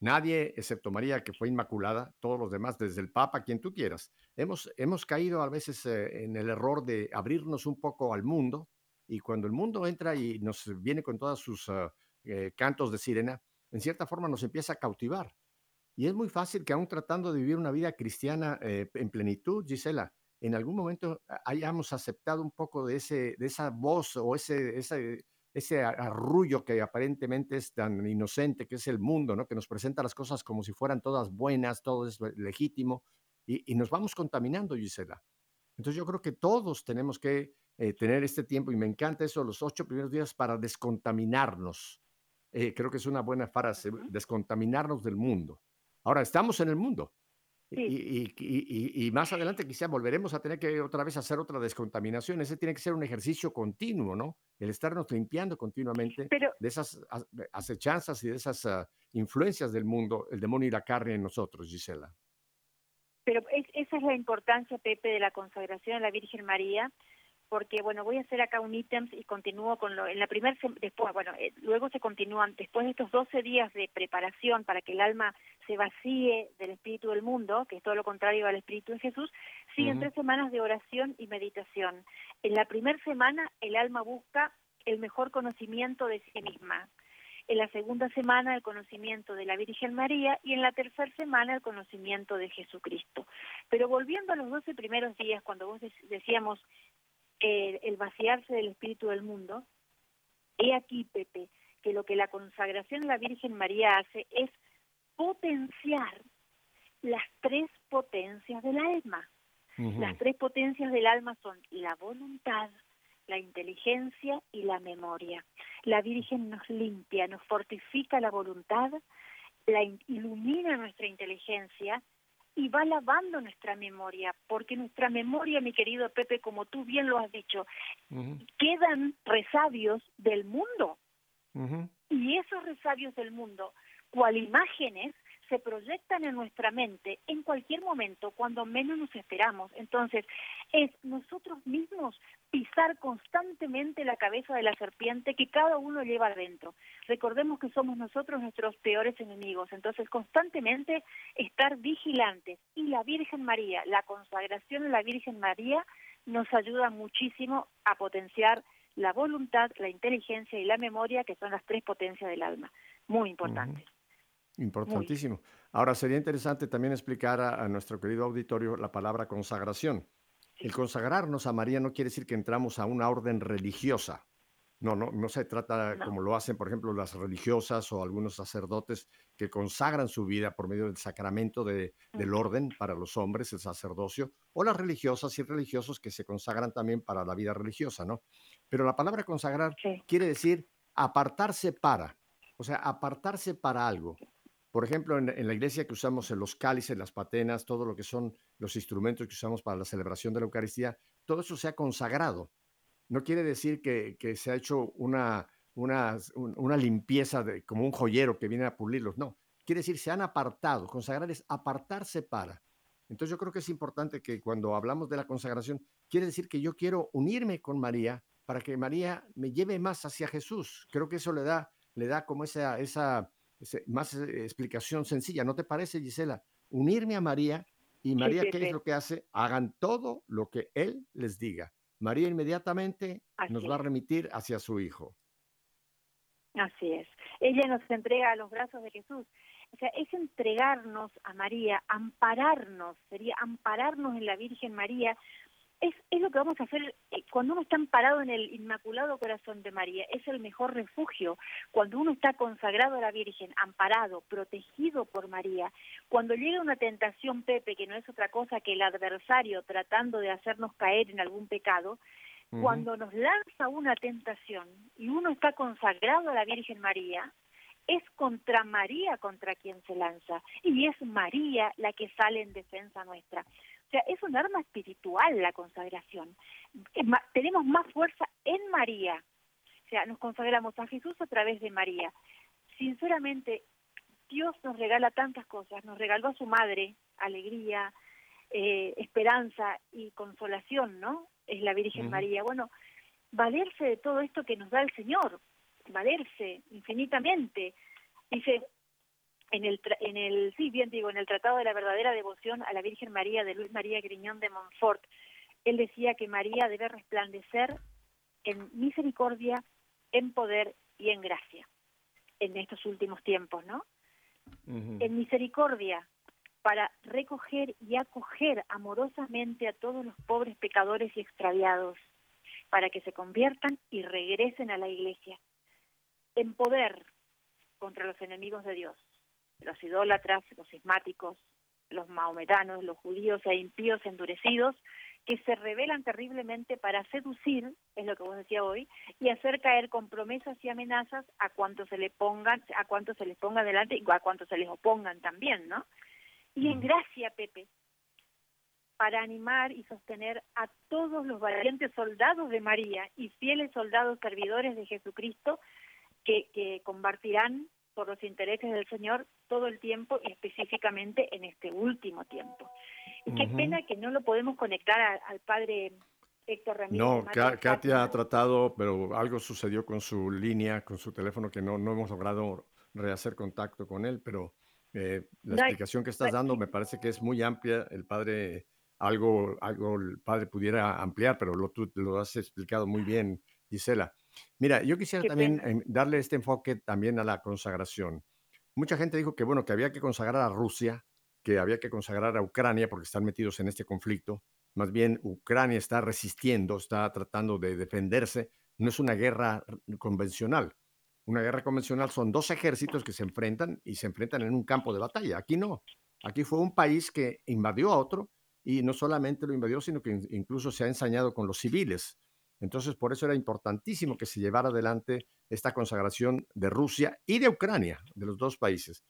Nadie, excepto María, que fue inmaculada, todos los demás, desde el Papa, quien tú quieras, hemos, hemos caído a veces eh, en el error de abrirnos un poco al mundo y cuando el mundo entra y nos viene con todos sus ah, eh, cantos de sirena, en cierta forma nos empieza a cautivar. Y es muy fácil que aún tratando de vivir una vida cristiana eh, en plenitud, Gisela, en algún momento ah, hayamos aceptado un poco de, ese, de esa voz o ese, ese, ese arrullo que aparentemente es tan inocente, que es el mundo, ¿no? que nos presenta las cosas como si fueran todas buenas, todo es legítimo, y, y nos vamos contaminando, Gisela. Entonces yo creo que todos tenemos que eh, tener este tiempo, y me encanta eso, los ocho primeros días para descontaminarnos. Eh, creo que es una buena frase, descontaminarnos del mundo. Ahora, estamos en el mundo. Y, Sí. y- y- y- y más adelante quizá volveremos a tener que otra vez hacer otra descontaminación. Ese tiene que ser un ejercicio continuo, ¿no? El estarnos limpiando continuamente Pero de esas acechanzas y de esas ah, influencias del mundo, el demonio y la carne en nosotros, Gisela. Pero es- esa es la importancia, Pepe, de la consagración a la Virgen María, porque, bueno, voy a hacer acá un ítem y continúo con lo, en la primera, después, bueno, eh, luego se continúan, después de estos 12 días de preparación para que el alma se vacíe del espíritu del mundo, que es todo lo contrario al espíritu de Jesús, siguen tres semanas de oración y meditación. En la primera semana el alma busca el mejor conocimiento de sí misma. En la segunda semana el conocimiento de la Virgen María y en la tercera semana el conocimiento de Jesucristo. Pero volviendo a los doce primeros días, cuando vos dec- decíamos eh, el vaciarse del espíritu del mundo, he aquí, Pepe, que lo que la consagración a la Virgen María hace es potenciar las tres potencias del alma. Las tres potencias del alma son la voluntad, la inteligencia y la memoria. La Virgen nos limpia, nos fortifica la voluntad, la in- ilumina nuestra inteligencia y va lavando nuestra memoria, porque nuestra memoria, mi querido Pepe, como tú bien lo has dicho, quedan resabios del mundo. Y esos resabios del mundo, cual imágenes, se proyectan en nuestra mente en cualquier momento, cuando menos nos esperamos. Entonces, es nosotros mismos pisar constantemente la cabeza de la serpiente que cada uno lleva adentro. Recordemos que somos nosotros nuestros peores enemigos, entonces constantemente estar vigilantes. Y la Virgen María, la consagración de la Virgen María, nos ayuda muchísimo a potenciar la voluntad, la inteligencia y la memoria, que son las tres potencias del alma. Muy importante. Importantísimo. Ahora, sería interesante también explicar a, a nuestro querido auditorio la palabra consagración. El consagrarnos a María no quiere decir que entramos a una orden religiosa. No, no, no se trata No. como lo hacen, por ejemplo, las religiosas o algunos sacerdotes que consagran su vida por medio del sacramento de- del orden para los hombres, el sacerdocio, o las religiosas y religiosos que se consagran también para la vida religiosa, ¿no? Pero la palabra consagrar Sí. quiere decir apartarse para, o sea, apartarse para algo. Por ejemplo, en, en la iglesia que usamos los cálices, las patenas, todo lo que son los instrumentos que usamos para la celebración de la Eucaristía, todo eso se ha consagrado. No quiere decir que, que se ha hecho una, una, un- una limpieza de, como un joyero que viene a pulirlos, no. Quiere decir, se han apartado. Consagrar es apartarse para. Entonces yo creo que es importante que cuando hablamos de la consagración, quiere decir que yo quiero unirme con María para que María me lleve más hacia Jesús. Creo que eso le da, le da como esa, esa, más eh, explicación sencilla. ¿No te parece, Gisela? Unirme a María y María, ¿qué es lo que hace? Hagan todo lo que Él les diga. María inmediatamente Así nos va a remitir hacia su Hijo. Así es. Ella nos entrega a los brazos de Jesús. O sea, es entregarnos a María, ampararnos, sería ampararnos en la Virgen María. Es, es lo que vamos a hacer eh, cuando uno está amparado en el Inmaculado Corazón de María. Es el mejor refugio. Cuando uno está consagrado a la Virgen, amparado, protegido por María. Cuando llega una tentación, Pepe, que no es otra cosa que el adversario tratando de hacernos caer en algún pecado, cuando nos lanza una tentación y uno está consagrado a la Virgen María, es contra María contra quien se lanza y es María la que sale en defensa nuestra. O sea, es un arma espiritual la consagración. Es tenemos más fuerza en María. O sea, nos consagramos a Jesús a través de María. Sinceramente, Dios nos regala tantas cosas. Nos regaló a su madre alegría, eh, esperanza y consolación, ¿no? Es la Virgen. María. Bueno, valerse de todo esto que nos da el Señor, valerse infinitamente. Dice en el, en el, sí, bien digo, en el Tratado de la Verdadera Devoción a la Virgen María de Luis María Griñón de Montfort, él decía que María debe resplandecer en misericordia, en poder y en gracia en estos últimos tiempos, ¿no? En misericordia para recoger y acoger amorosamente a todos los pobres pecadores y extraviados, para que se conviertan y regresen a la iglesia. En poder contra los enemigos de Dios, los idólatras, los cismáticos, los mahometanos, los judíos e impíos endurecidos, que se rebelan terriblemente para seducir, es lo que vos decía hoy, y hacer caer con promesas y amenazas a cuantos se le pongan, a cuantos se les ponga delante y a cuantos se les opongan también, ¿no? Y en gracia, Pepe, para animar y sostener a todos los valientes soldados de María y fieles soldados servidores de Jesucristo que, que combatirán por los intereses del Señor todo el tiempo y específicamente en este último tiempo. Y qué Ujú. pena que no lo podemos conectar a- al padre Héctor Ramírez. No, Katia ha Fátima. tratado, pero algo sucedió con su línea, con su teléfono, que no, no hemos logrado rehacer contacto con él, pero eh, la No explicación que estás no dando me parece que es muy amplia. El padre, algo, algo el padre pudiera ampliar, pero lo, tú lo has explicado muy bien, Gisela. Mira, yo quisiera Qué también pena. em, darle este enfoque también a la consagración. Mucha gente dijo que, bueno, que había que consagrar a Rusia, que había que consagrar a Ucrania porque están metidos en este conflicto. Más bien, Ucrania está resistiendo, está tratando de defenderse. No es una guerra convencional. Una guerra convencional son dos ejércitos que se enfrentan y se enfrentan en un campo de batalla. Aquí no. Aquí fue un país que invadió a otro y no solamente lo invadió, sino que in- incluso se ha ensañado con los civiles. Entonces, por eso era importantísimo que se llevara adelante esta consagración de Rusia y de Ucrania, de los dos países.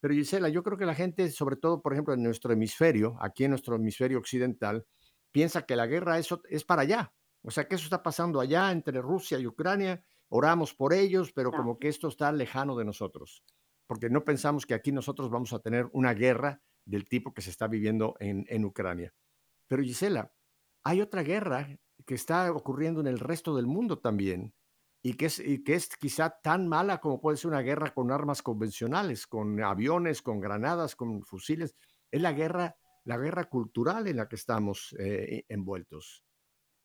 Pero Gisela, yo creo que la gente, sobre todo, por ejemplo, en nuestro hemisferio, aquí en nuestro hemisferio occidental, piensa que la guerra eso es para allá. O sea, que eso está pasando allá entre Rusia y Ucrania, oramos por ellos, pero como que esto está lejano de nosotros, porque no pensamos que aquí nosotros vamos a tener una guerra del tipo que se está viviendo en, en Ucrania. Pero Gisela, hay otra guerra que está ocurriendo en el resto del mundo también y que es, y que es quizá tan mala como puede ser una guerra con armas convencionales, con aviones, con granadas, con fusiles. Es la guerra, la guerra cultural en la que estamos eh, envueltos.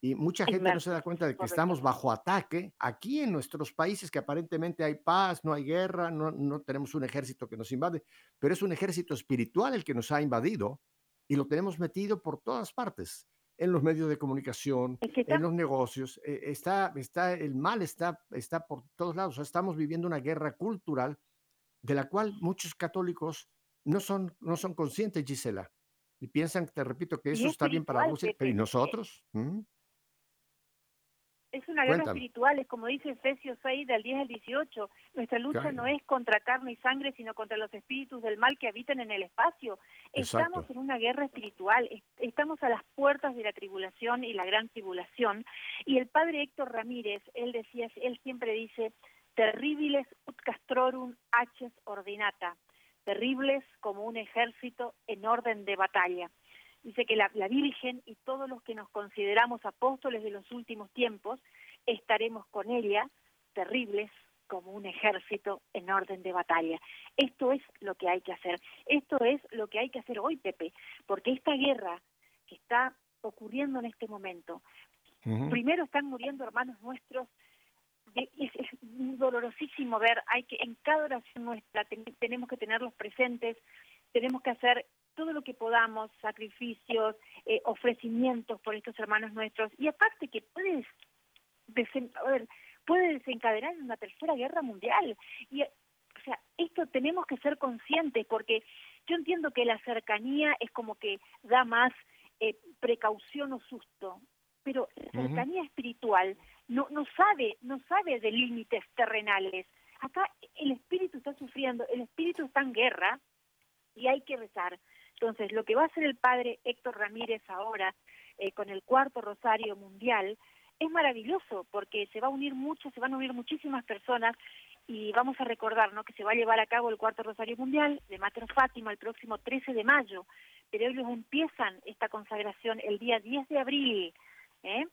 Y mucha gente no se da cuenta de que correcto. estamos bajo ataque aquí en nuestros países que aparentemente hay paz, no hay guerra, no, no tenemos un ejército que nos invade, pero es un ejército espiritual el que nos ha invadido y lo tenemos metido por todas partes, en los medios de comunicación, en los negocios, eh, está, está, el mal está, está por todos lados. O sea, estamos viviendo una guerra cultural de la cual muchos católicos no son, no son conscientes, Gisela, y piensan, te repito, que eso está bien para Pepe, pero ¿y nosotros? ¿Mm? Es una guerra Cuéntame. espiritual, es como dice Efesios 6 del 10 al 18. Nuestra lucha Claro. no es contra carne y sangre, sino contra los espíritus del mal que habitan en el espacio. Estamos en una guerra espiritual, es- estamos a las puertas de la tribulación y la gran tribulación. Y el padre Héctor Ramírez, él decía, él siempre dice, terribles ut castrorum haces ordinata, terribles como un ejército en orden de batalla. Dice que la, la Virgen y todos los que nos consideramos apóstoles de los últimos tiempos estaremos con ella, terribles como un ejército en orden de batalla. Esto es lo que hay que hacer. Esto es lo que hay que hacer hoy, Pepe, porque esta guerra que está ocurriendo en este momento, primero están muriendo hermanos nuestros es, es dolorosísimo ver hay que en cada oración nuestra ten- tenemos que tenerlos presentes tenemos que hacer todo lo que podamos sacrificios eh, ofrecimientos por estos hermanos nuestros. Y aparte que puedes desen- a ver, puede desencadenar una tercera guerra mundial. Y o sea esto tenemos que ser conscientes porque yo entiendo que la cercanía es como que da más eh, precaución o susto pero la cercanía espiritual no no sabe no sabe de límites terrenales. Acá el espíritu está sufriendo el espíritu está en guerra y hay que rezar entonces lo que va a hacer el padre Héctor Ramírez ahora eh, con el cuarto rosario mundial es maravilloso porque se va a unir mucho se van a unir muchísimas personas y vamos a recordar ¿no? que se va a llevar a cabo el cuarto rosario mundial de Mater Fátima el próximo 13 de mayo pero ellos empiezan esta consagración el día 10 de abril ¿eh?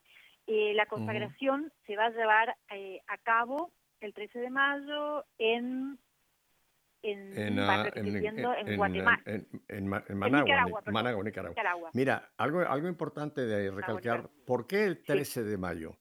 Eh, la consagración se va a llevar eh, a cabo el 13 de mayo en en, En, va ah, en, en- Guatemala, en- en Ma- en Managua, Nicaragua. Managua, Nicaragua. Nicaragua. Mira, algo, algo importante de recalcar. ¿por qué el 13 de mayo?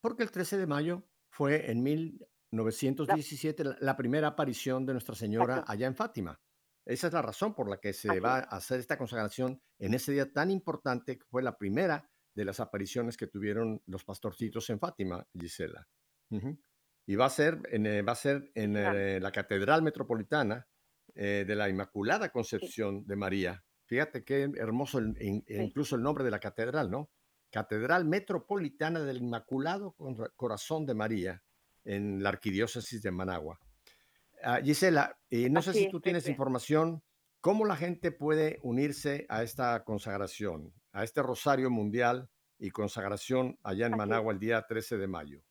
Porque el 13 de mayo fue en 1917 la, la primera aparición de Nuestra Señora Exacto. allá en Fátima. Esa es la razón por la que se Así va a hacer esta consagración en ese día tan importante, que fue la primera de las apariciones que tuvieron los pastorcitos en Fátima, Gisela. Y va a ser en, eh, va a ser en Claro. eh, la Catedral Metropolitana eh, de la Inmaculada Concepción de María. Fíjate qué hermoso, el- in- Sí. incluso el nombre de la catedral, ¿no? Catedral Metropolitana del Inmaculado Cor- Corazón de María en la Arquidiócesis de Managua. Ah, Gisela, eh, no sé si tú tienes información, ¿cómo la gente puede unirse a esta consagración, a este Rosario Mundial y consagración allá en Así. Managua el día 13 de mayo?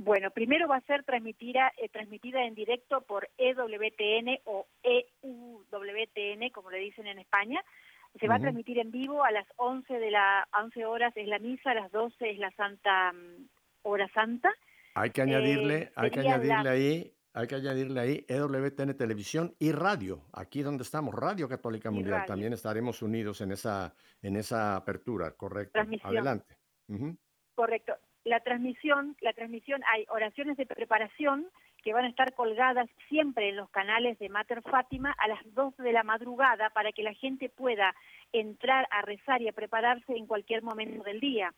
Bueno, primero va a ser transmitida, eh, transmitida en directo por EWTN o EUWTN, como le dicen en España. Se va a transmitir en vivo a las 11 de la a 11 horas es la misa, a las 12 es la Santa mm, Hora Santa. Hay que añadirle, hay que añadirle la- ahí, hay que añadirle ahí EWTN Televisión y Radio, aquí donde estamos, Radio Católica Mundial. radio. También estaremos unidos en esa, en esa apertura, correcto. Transmisión. Adelante. Correcto. La transmisión, la transmisión hay oraciones de preparación que van a estar colgadas siempre en los canales de Mater Fátima a las 2 de la madrugada para que la gente pueda entrar a rezar y a prepararse en cualquier momento del día.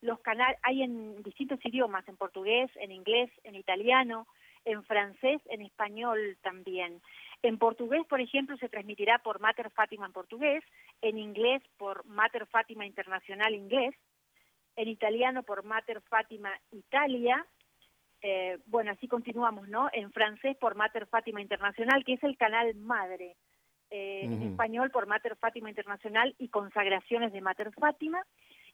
Los canales hay en distintos idiomas, en portugués, en inglés, en italiano, en francés, en español también. En portugués, por ejemplo, se transmitirá por Mater Fátima en portugués, en inglés por Mater Fátima Internacional Inglés, en italiano por Mater Fátima Italia, eh, bueno, así continuamos, ¿no? En francés por Mater Fátima Internacional, que es el canal madre. Eh, En español por Mater Fátima Internacional y consagraciones de Mater Fátima.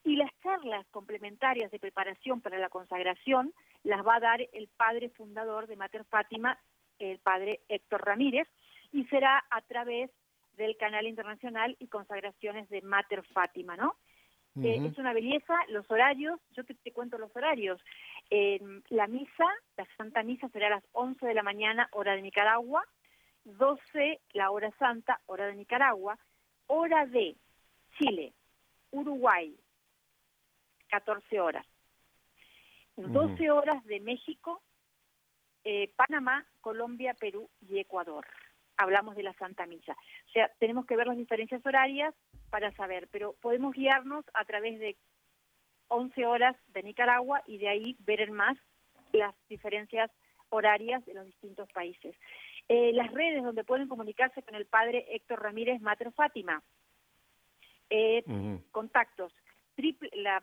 Y las charlas complementarias de preparación para la consagración las va a dar el padre fundador de Mater Fátima, el padre Héctor Ramírez, y será a través del canal internacional y consagraciones de Mater Fátima, ¿no? Eh, es una belleza, los horarios, yo te, te cuento los horarios. Eh, la misa, la Santa Misa será a las 11 de la mañana, hora de Nicaragua, 12 la hora santa, hora de Nicaragua, hora de Chile, Uruguay, 14 horas. Ujú. 12 horas de México, eh, Panamá, Colombia, Perú y Ecuador. Hablamos de la Santa Misa. O sea, tenemos que ver las diferencias horarias para saber, pero podemos guiarnos a través de 11 horas de Nicaragua y de ahí ver en más las diferencias horarias de los distintos países. Eh, las redes donde pueden comunicarse con el padre Héctor Ramírez Mater Fátima. Eh, Ujú. contactos, triple, la,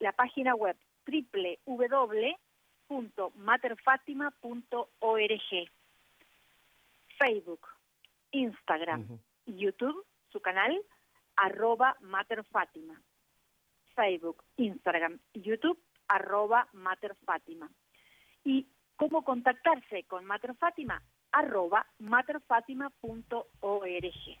la página web www.materfatima.org, Facebook, Instagram, YouTube, su canal, arroba Mater Fátima. Facebook, Instagram YouTube, arroba Mater Fátima. ¿Y cómo contactarse con Mater Fátima? Arroba materfatima.org.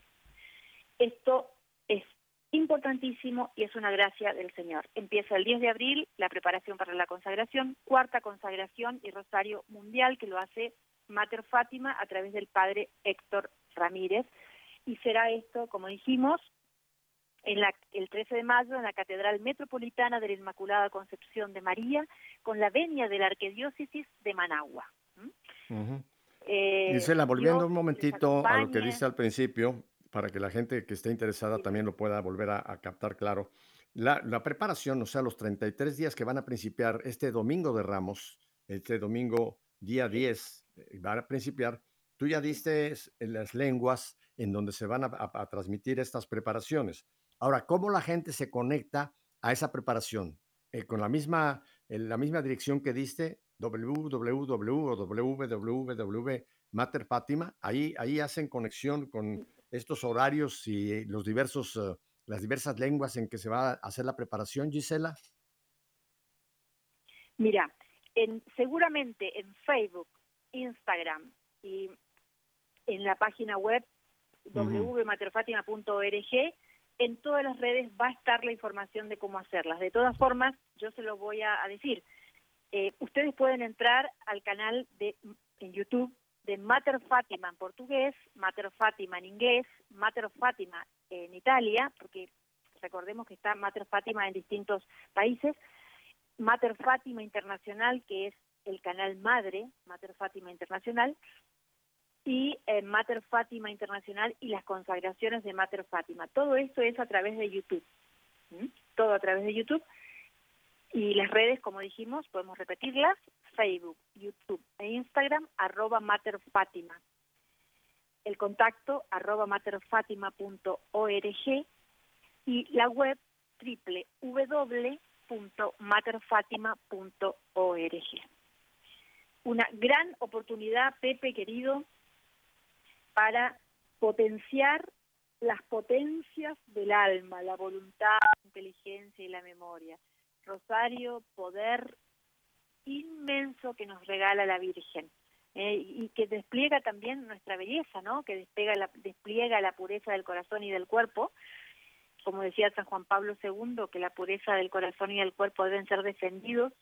Esto es importantísimo y es una gracia del Señor. Empieza el 10 de abril la preparación para la consagración, cuarta consagración y rosario mundial que lo hace Mater Fátima a través del padre Héctor Ramírez. Y será esto, como dijimos, en la- el 13 de mayo en la Catedral Metropolitana de la Inmaculada Concepción de María con la venia de la Arquidiócesis de Managua. ¿Mm? Ujú. Eh, Gisela, volviendo Dios un momentito a lo que dice al principio, para que la gente que esté interesada también lo pueda volver a, a captar claro. La, la preparación, o sea, los 33 días que van a principiar este domingo de Ramos, este domingo día 10, eh, van a principiar, tú ya diste en las lenguas en donde se van a, a- a transmitir estas preparaciones. Ahora, ¿cómo la gente se conecta a esa preparación? Eh, con la misma, en la misma dirección que diste, www o www Mater Fátima, ahí, ahí hacen conexión con estos horarios y los diversos, eh, las diversas lenguas en que se va a hacer la preparación, Gisela. Mira, en, seguramente en Facebook, Instagram y en la página web Ujú. www.materfatima.org, en todas las redes va a estar la información de cómo hacerlas. De todas formas, yo se lo voy a, decir. Eh, ustedes pueden entrar al canal de en YouTube de Mater Fátima en portugués, Mater Fátima en inglés, Mater Fátima en Italia, porque recordemos que está Mater Fátima en distintos países, Mater Fátima Internacional, que es el canal madre, Mater Fátima Internacional, y eh, Mater Fátima Internacional y las consagraciones de Mater Fátima. Todo esto es a través de YouTube. Todo a través de YouTube. Y las redes, como dijimos, podemos repetirlas, Facebook, YouTube e Instagram, arroba Mater Fátima. El contacto, arroba materfatima.org y la web www.materfatima.org. Una gran oportunidad, Pepe querido, para potenciar las potencias del alma, la voluntad, la inteligencia y la memoria. Rosario, poder inmenso que nos regala la Virgen eh, y que despliega también nuestra belleza, ¿no? Que despliega la, despliega la pureza del corazón y del cuerpo, como decía San Juan Pablo II, que la pureza del corazón y del cuerpo deben ser defendidos,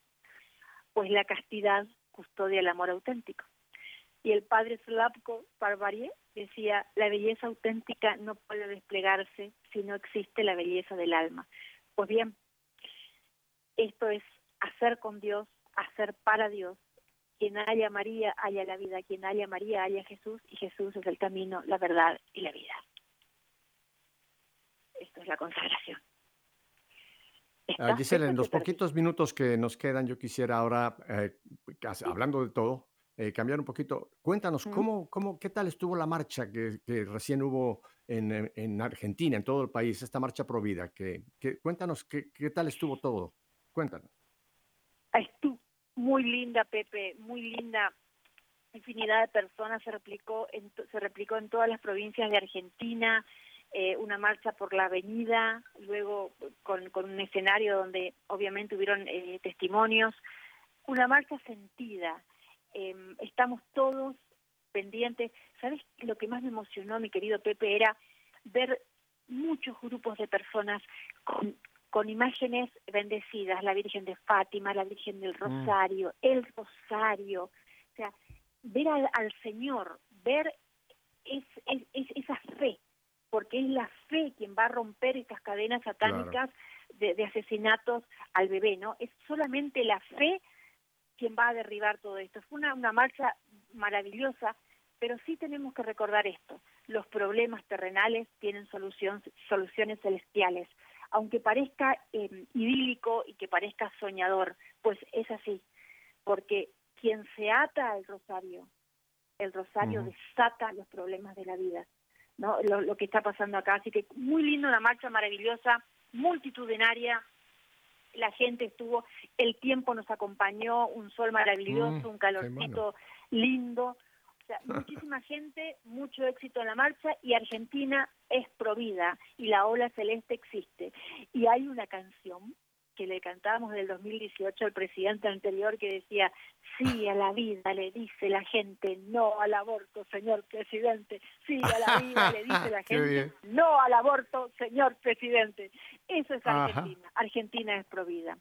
pues la castidad custodia el amor auténtico. Y el padre Slavko Parvarie decía, la belleza auténtica no puede desplegarse si no existe la belleza del alma. Pues bien, esto es hacer con Dios, hacer para Dios. Quien haya a María, haya la vida. Quien haya a María, haya a Jesús. Y Jesús es el camino, la verdad y la vida. Esto es la consagración. Ah. Gisela, en los poquitos minutos que nos quedan, yo quisiera ahora, eh, hablando de todo, eh, cambiar un poquito. Cuéntanos. ¿cómo, cómo, ¿qué tal estuvo la marcha que, que recién hubo en, eh, en Argentina, en todo el país, esta marcha Provida? Que, que, cuéntanos, ¿qué, ¿qué tal estuvo todo? Cuéntanos. Estuvo muy linda, Pepe, muy linda. Infinidad de personas se replicó en, se replicó en todas las provincias de Argentina. eh, una marcha por la avenida, luego con, con un escenario donde obviamente hubieron eh, testimonios. Una marcha sentida. Eh, estamos todos pendientes. ¿Sabes lo que más me emocionó, mi querido Pepe? Era ver muchos grupos de personas con, con imágenes bendecidas, la Virgen de Fátima, la Virgen del Rosario, el Rosario, o sea, ver al, al Señor, ver es, es- es- esa fe, porque es la fe quien va a romper estas cadenas satánicas de, de asesinatos al bebé, ¿no? Es solamente la fe quien va a derribar todo esto. Fue una, una marcha maravillosa, pero sí tenemos que recordar esto. Los problemas terrenales tienen solución, soluciones celestiales. Aunque parezca eh, idílico y que parezca soñador, pues es así. Porque quien se ata al rosario, el rosario desata los problemas de la vida. ¿no? Lo, lo que está pasando acá. Así que muy lindo, una marcha maravillosa, multitudinaria. La gente estuvo, el tiempo nos acompañó, un sol maravilloso, Mm, un calorcito lindo. O sea, muchísima gente, mucho éxito en la marcha y Argentina es provida y la ola celeste existe. Y hay una canción que le cantábamos del 2018 al presidente anterior que decía, sí a la vida le dice la gente, no al aborto, señor presidente, sí a la vida le dice la gente, no al aborto, señor presidente. Eso es Ajá. Argentina, Argentina es provida.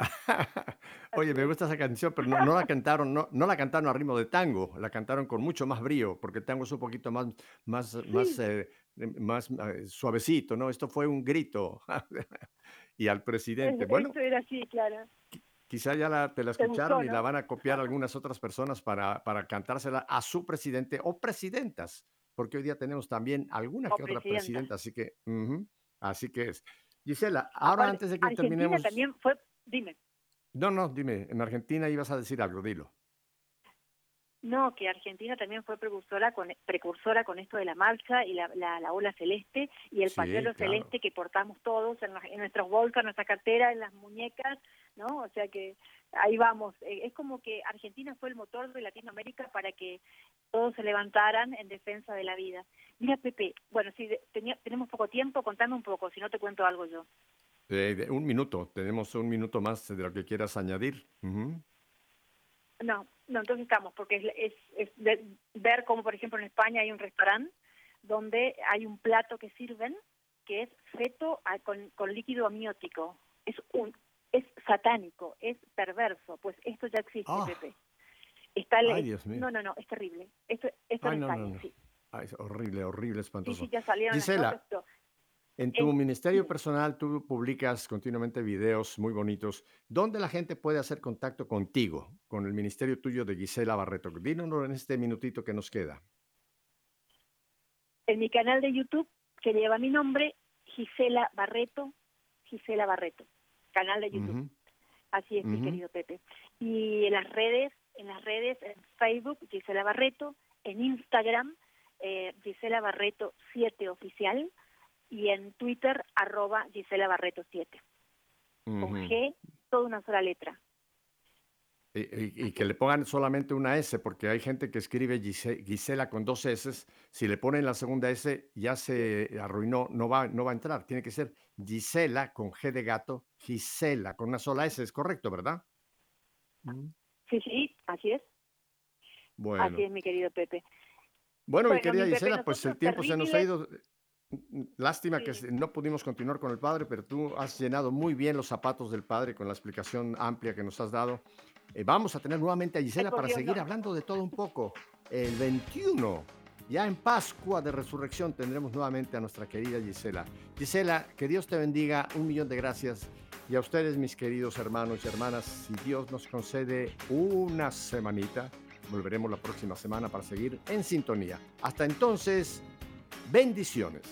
Oye, me gusta esa canción, pero no, no la cantaron, no, no la cantaron a ritmo de tango, la cantaron con mucho más brío, porque el tango es un poquito más, más, más, eh, más eh, suavecito, ¿no? Esto fue un grito. y al presidente, bueno, Eso era así, claro. quizá ya la- te la escucharon gustó, y la van a copiar algunas otras personas para, para cantársela a su presidente o presidentas, porque hoy día tenemos también alguna O que otra presidenta. así que, ujú, así que es. Gisela, ahora Aparte, antes de que Argentina terminemos, también fue, dime. no, no, dime, en Argentina ibas a decir algo, dilo. No, que Argentina también fue precursora con, precursora con esto de la marcha y la, la, la ola celeste y el Sí, pañuelo claro. celeste que portamos todos en, en nuestras bolsas, en nuestra cartera, en las muñecas, ¿no? O sea que ahí vamos. Eh, es como que Argentina fue el motor de Latinoamérica para que todos se levantaran en defensa de la vida. Mira, Pepe, bueno, si tenía- tenemos poco tiempo, contame un poco, si no te cuento algo yo. Eh, de- un minuto, tenemos un minuto más de lo que quieras añadir. Ujú. No, no, entonces estamos, porque es, es, es de- ver como, por ejemplo, en España hay un restaurante donde hay un plato que sirven que es feto a- con, con líquido amniótico. Es un es satánico, es perverso. Pues esto ya existe, Ah. Pepe. Está le- Ay, Dios mío. No, no, no, es terrible. Esto, esto Ay, no, no, no. sí. Ay, es horrible, horrible, Sí, espantoso. sí, ya salieron las Gisela, pero- En tu ministerio personal tú publicas continuamente videos muy bonitos. ¿Dónde la gente puede hacer contacto contigo, con el ministerio tuyo de Gisela Barreto? Dínoslo en este minutito que nos queda. en mi canal de YouTube que lleva mi nombre, Gisela Barreto, Gisela Barreto, canal de YouTube. Así es, mi querido Pepe. Y en las redes, en las redes, en Facebook, Gisela Barreto, en Instagram, eh, Gisela Barreto 7 oficial, y en Twitter, arroba Gisela Barreto 7. Con. G, toda una sola letra. Y, y- y que le pongan solamente una S, porque hay gente que escribe Gise- Gisela con dos S. Si le ponen la segunda S, ya se arruinó, no va, no va a entrar. Tiene que ser Gisela con G de gato, Gisela con una sola S. Es correcto, ¿verdad? Sí, sí, así es. Bueno. Así es, mi querido Pepe. Bueno, mi Bueno, querida mi Pepe, Gisela, pues el tiempo se nos ha ido. Lástima que Sí. no pudimos continuar con el padre, pero tú has llenado muy bien los zapatos del padre con la explicación amplia que nos has dado. Eh, vamos a tener nuevamente a Gisela para seguir hablando de todo un poco. El 21, ya en Pascua de Resurrección, tendremos nuevamente a nuestra querida Gisela. Gisela, que Dios te bendiga, un millón de gracias. Y a ustedes, mis queridos hermanos y hermanas, si Dios nos concede una semanita, volveremos la próxima semana para seguir en sintonía. Hasta entonces, bendiciones.